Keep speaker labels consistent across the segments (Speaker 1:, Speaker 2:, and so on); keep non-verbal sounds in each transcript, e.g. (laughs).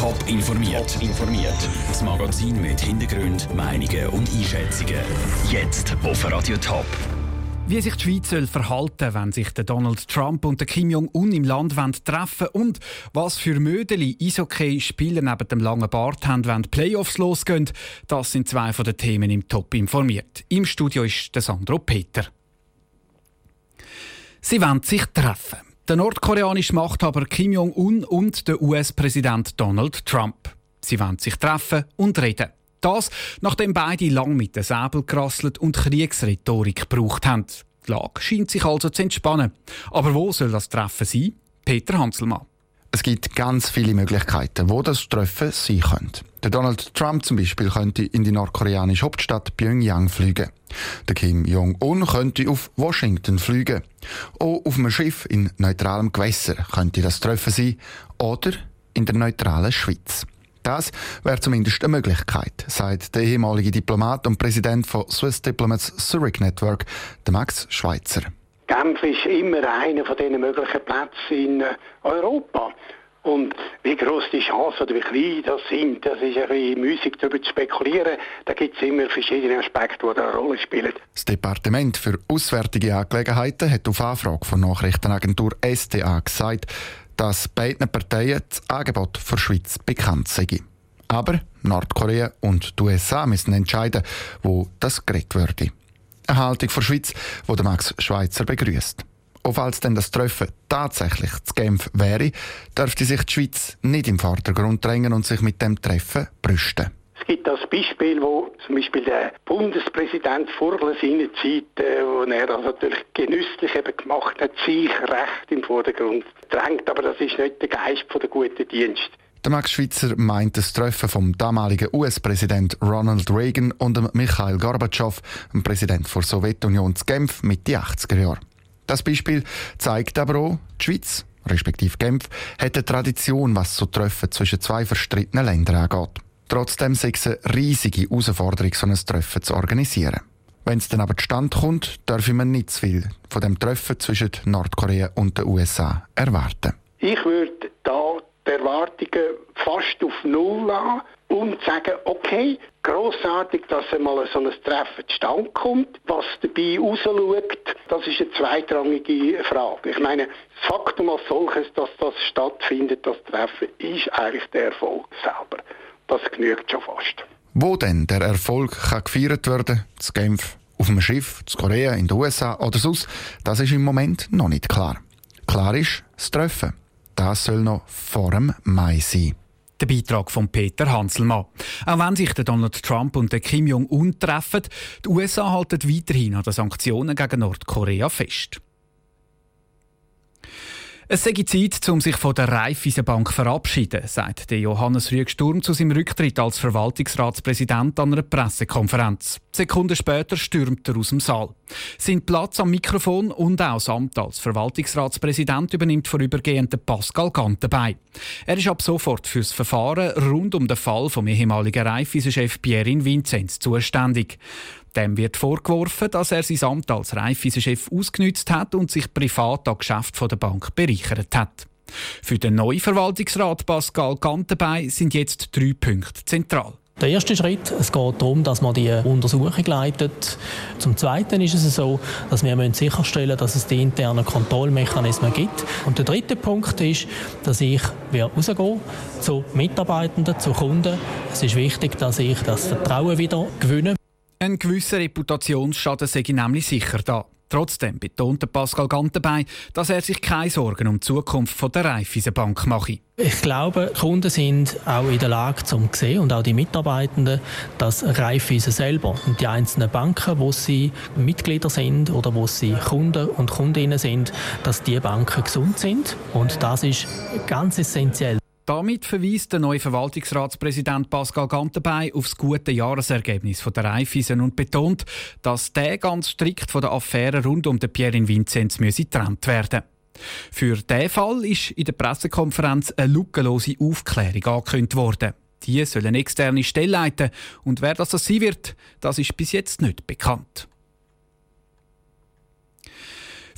Speaker 1: Top informiert. informiert. Das Magazin mit Hintergrund, Meinungen und Einschätzungen. Jetzt auf Radio Top.
Speaker 2: Wie sich die Schweiz soll verhalten wenn sich der Donald Trump und der Kim Jong-un im Land treffen und was für Mödeli Eishockey-Spieler neben dem langen Bart haben, wenn die Playoffs losgehen, das sind zwei von den Themen im Top informiert. Im Studio ist der Sandro Peter. Sie wollen sich treffen. Der nordkoreanische Machthaber Kim Jong-un und der US-Präsident Donald Trump. Sie wollen sich treffen und reden. Das, nachdem beide lang mit den Säbel gerasselt und Kriegsrhetorik gebraucht haben. Die Lage scheint sich also zu entspannen. Aber wo soll das Treffen sein? Peter Hanselmann.
Speaker 3: Es gibt ganz viele Möglichkeiten, wo das Treffen sein könnte. Der Donald Trump zum Beispiel könnte in die nordkoreanische Hauptstadt Pyongyang fliegen. Der Kim Jong-un könnte auf Washington fliegen. Auch auf einem Schiff in neutralem Gewässer könnte das Treffen sein. Oder in der neutralen Schweiz. Das wäre zumindest eine Möglichkeit, sagt der ehemalige Diplomat und Präsident von Swiss Diplomats Zurich Network, der Max Schweitzer.
Speaker 4: Genf ist immer einer von diesen möglichen Plätzen in äh, Europa. Und wie groß die Chancen oder wie klein das sind, das ist ein bisschen müßig darüber zu spekulieren. Da gibt es immer verschiedene Aspekte, die eine Rolle spielen.
Speaker 3: Das Departement für Auswärtige Angelegenheiten hat auf Anfrage von Nachrichtenagentur STA gesagt, dass beiden Parteien das Angebot für die Schweiz bekannt sei. Aber Nordkorea und die USA müssen entscheiden, wo das geredet würde. Eine Haltung der Schweiz, die Max Schweizer begrüßt. Auch falls denn das Treffen tatsächlich zu Genf wäre, dürfte sich die Schweiz nicht im Vordergrund drängen und sich mit dem Treffen brüsten.
Speaker 4: Es gibt das Beispiel, wo zum Beispiel der Bundespräsident Furler seine Zeit, äh, wo er das natürlich genüsslich eben gemacht hat, sich recht im Vordergrund drängt. Aber das ist nicht der Geist von der guten Dienst.
Speaker 3: Der Max Schweizer meint das Treffen vom damaligen US-Präsident Ronald Reagan und dem Michail Gorbatschow, dem Präsident der Sowjetunion zu Genf Mitte 80er Jahre. Das Beispiel zeigt aber auch, die Schweiz, respektive Genf, hat eine Tradition, was so Treffen zwischen zwei verstrittenen Ländern angeht. Trotzdem sei es eine riesige Herausforderung, so ein Treffen zu organisieren. Wenn es dann aber zustande kommt, dürfen wir nicht zu viel von dem Treffen zwischen Nordkorea und den USA erwarten.
Speaker 4: Ich würde die Erwartungen fast auf Null lassen und sagen, okay, grossartig, dass einmal so ein Treffen zustande kommt. Was dabei rausschaut, das ist eine zweitrangige Frage. Ich meine, das Faktum als solches, dass das stattfindet, das Treffen, ist eigentlich der Erfolg selber. Das genügt schon fast.
Speaker 3: Wo denn der Erfolg kann gefeiert werden zu Genf, auf einem Schiff, zu Korea, in den USA oder sonst, das ist im Moment noch nicht klar. Klar ist, das Treffen, das soll noch vor dem Mai sein.
Speaker 2: Der Beitrag von Peter Hanselmann. Auch wenn sich Donald Trump und Kim Jong-un treffen, die USA halten weiterhin an den Sanktionen gegen Nordkorea fest. Es sei Zeit, um sich von der Raiffeisenbank zu verabschieden, sagt der Johannes Rüegsturm zu seinem Rücktritt als Verwaltungsratspräsident an einer Pressekonferenz. Sekunden später stürmt er aus dem Saal. Sein Platz am Mikrofon und auch das Amt als Verwaltungsratspräsident übernimmt vorübergehend Pascal Gantenbein. Er ist ab sofort für das Verfahren rund um den Fall vom ehemaligen Raiffeisenchef Pierin Vinzenz zuständig. Dem wird vorgeworfen, dass er sein Amt als Raiffeisen-Chef ausgenützt hat und sich privat an Geschäften der Bank bereichert hat. Für den neuen Verwaltungsrat Pascal Gantenbein sind jetzt drei Punkte zentral.
Speaker 5: Der erste Schritt, es geht darum, dass man die Untersuchung leitet. Zum Zweiten ist es so, dass wir sicherstellen müssen, dass es die internen Kontrollmechanismen gibt. Und der dritte Punkt ist, dass ich rausgehe zu Mitarbeitenden, zu Kunden. Es ist wichtig, dass ich das Vertrauen wieder gewinne.
Speaker 2: Ein gewisser Reputationsschaden sei nämlich sicher da. Trotzdem betonte Pascal Gantenbein, dass er sich keine Sorgen um die Zukunft der Raiffeisenbank mache.
Speaker 5: Ich glaube, Kunden sind auch in der Lage zu sehen und auch die Mitarbeitenden, dass Raiffeisen selber und die einzelnen Banken, wo sie Mitglieder sind oder wo sie Kunden und Kundinnen sind, dass die Banken gesund sind und das ist ganz essentiell.
Speaker 2: Damit verweist der neue Verwaltungsratspräsident Pascal Gantenbein auf das gute Jahresergebnis der Raiffeisen und betont, dass der ganz strikt von der Affäre rund um den Pierre Vinzenz getrennt werden Für diesen Fall ist in der Pressekonferenz eine lückenlose Aufklärung angekündigt worden. Die sollen externe Stelle leiten und wer das sein wird, das ist bis jetzt nicht bekannt.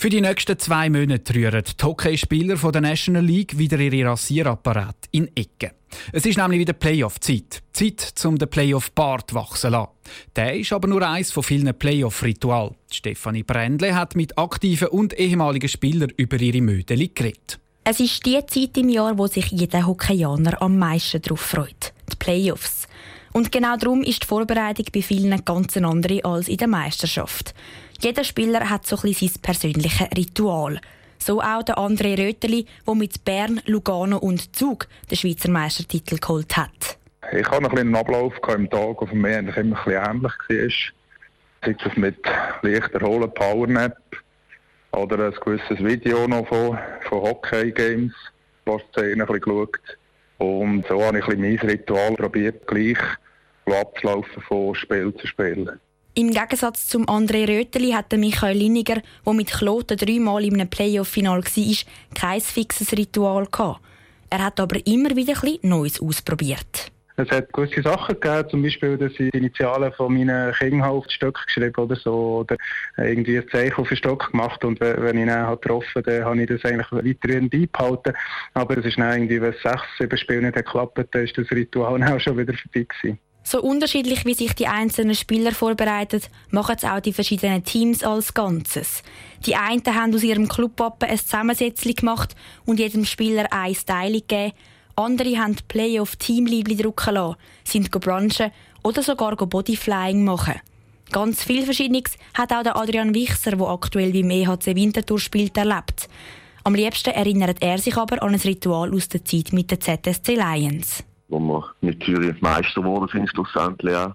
Speaker 2: Für die nächsten zwei Monate rühren die Hockeyspieler der National League wieder ihre Rasierapparat in Ecken. Es ist nämlich wieder Playoff-Zeit. Zeit, um den Playoff-Bart wachsen zu lassen. Der ist aber nur eins von vielen Playoff-Ritualen. Stefanie Brändle hat mit aktiven und ehemaligen Spielern über ihre Mödeli geredet.
Speaker 6: Es ist die Zeit im Jahr, wo sich jeder Hockeyaner am meisten darauf freut. Die Playoffs. Und genau darum ist die Vorbereitung bei vielen ganz andere als in der Meisterschaft. Jeder Spieler hat so ein sein persönliches Ritual. So auch der André Röteli, der mit Bern, Lugano und Zug den Schweizer Meistertitel geholt hat.
Speaker 7: Ich hatte noch einen Ablauf im Tag, der für mich immer ein bisschen ähnlich war. Sei es mit leicht erholen Powernap oder ein gewisses Video noch von, von Hockey-Games, was ein bisschen geschaut. Und so habe ich ein bisschen mein Ritual probiert, gleich abzulaufen von Spiel zu Spiel.
Speaker 6: Im Gegensatz zum André Röteli hat Michael Liniger, der mit Kloten dreimal einem Playoff-Final war, kein fixes Ritual gehabt. Er hat aber immer wieder etwas Neues ausprobiert.
Speaker 7: Es hat gewisse Sachen gegeben, zum Beispiel, dass ich die Initialen von meinen Kindern auf den Stock geschrieben oder so, oder irgendwie ein Zeichen auf den Stock gemacht und wenn ich ihn getroffen habe, dann habe ich das eigentlich weiterhin beibehalten. Aber es ist dann irgendwie, wenn sechs, sieben Spiele nicht geklappt hat, ist das Ritual (laughs) auch schon wieder vorbei gewesen.
Speaker 6: So unterschiedlich wie sich die einzelnen Spieler vorbereiten, machen es auch die verschiedenen Teams als Ganzes. Die einen haben aus ihrem Clubwappen ein Zusammensetzung gemacht und jedem Spieler ein Style gegeben. Andere haben Playoff-Teamliebli drucken lassen, sind brunchen oder sogar Bodyflying machen. Ganz viel Verschiedenes hat auch der Adrian Wichser, der aktuell beim EHC Winterthur spielt, erlebt. Am liebsten erinnert er sich aber an ein Ritual aus der Zeit mit den ZSC Lions
Speaker 8: wo wir mit Zürich Meister geworden sind, schlussendlich auch.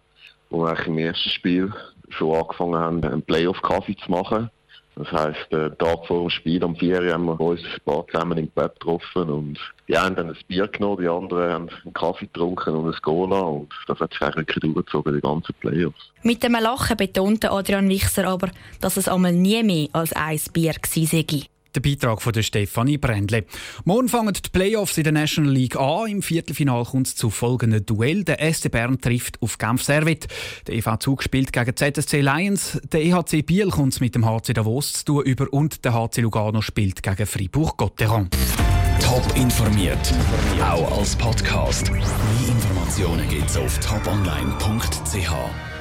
Speaker 8: Wo wir im ersten Spiel schon angefangen haben, einen Playoff-Kaffee zu machen. Das heisst, den Tag vor dem Spiel am 4 haben wir uns ein paar zusammen im Bett getroffen und die einen haben ein Bier genommen, die anderen haben einen Kaffee getrunken und ein Cola und das hat sich eigentlich durchgezogen, die ganzen Playoffs.
Speaker 6: Mit dem Lachen betonte Adrian Wichser aber, dass es einmal nie mehr als ein Bier war.
Speaker 2: Der Beitrag von Stefanie Brändle. Morgen fangen die Playoffs in der National League an. Im Viertelfinal kommt es zu folgenden Duell. Der SC Bern trifft auf Genf Servet. Der EV Zug spielt gegen ZSC Lions. Der EHC Biel kommt mit dem HC Davos zu tun über und der HC Lugano spielt gegen Fribourg-Gotteron.
Speaker 1: Top informiert, auch als Podcast. Mehr Informationen gibt's auf toponline.ch.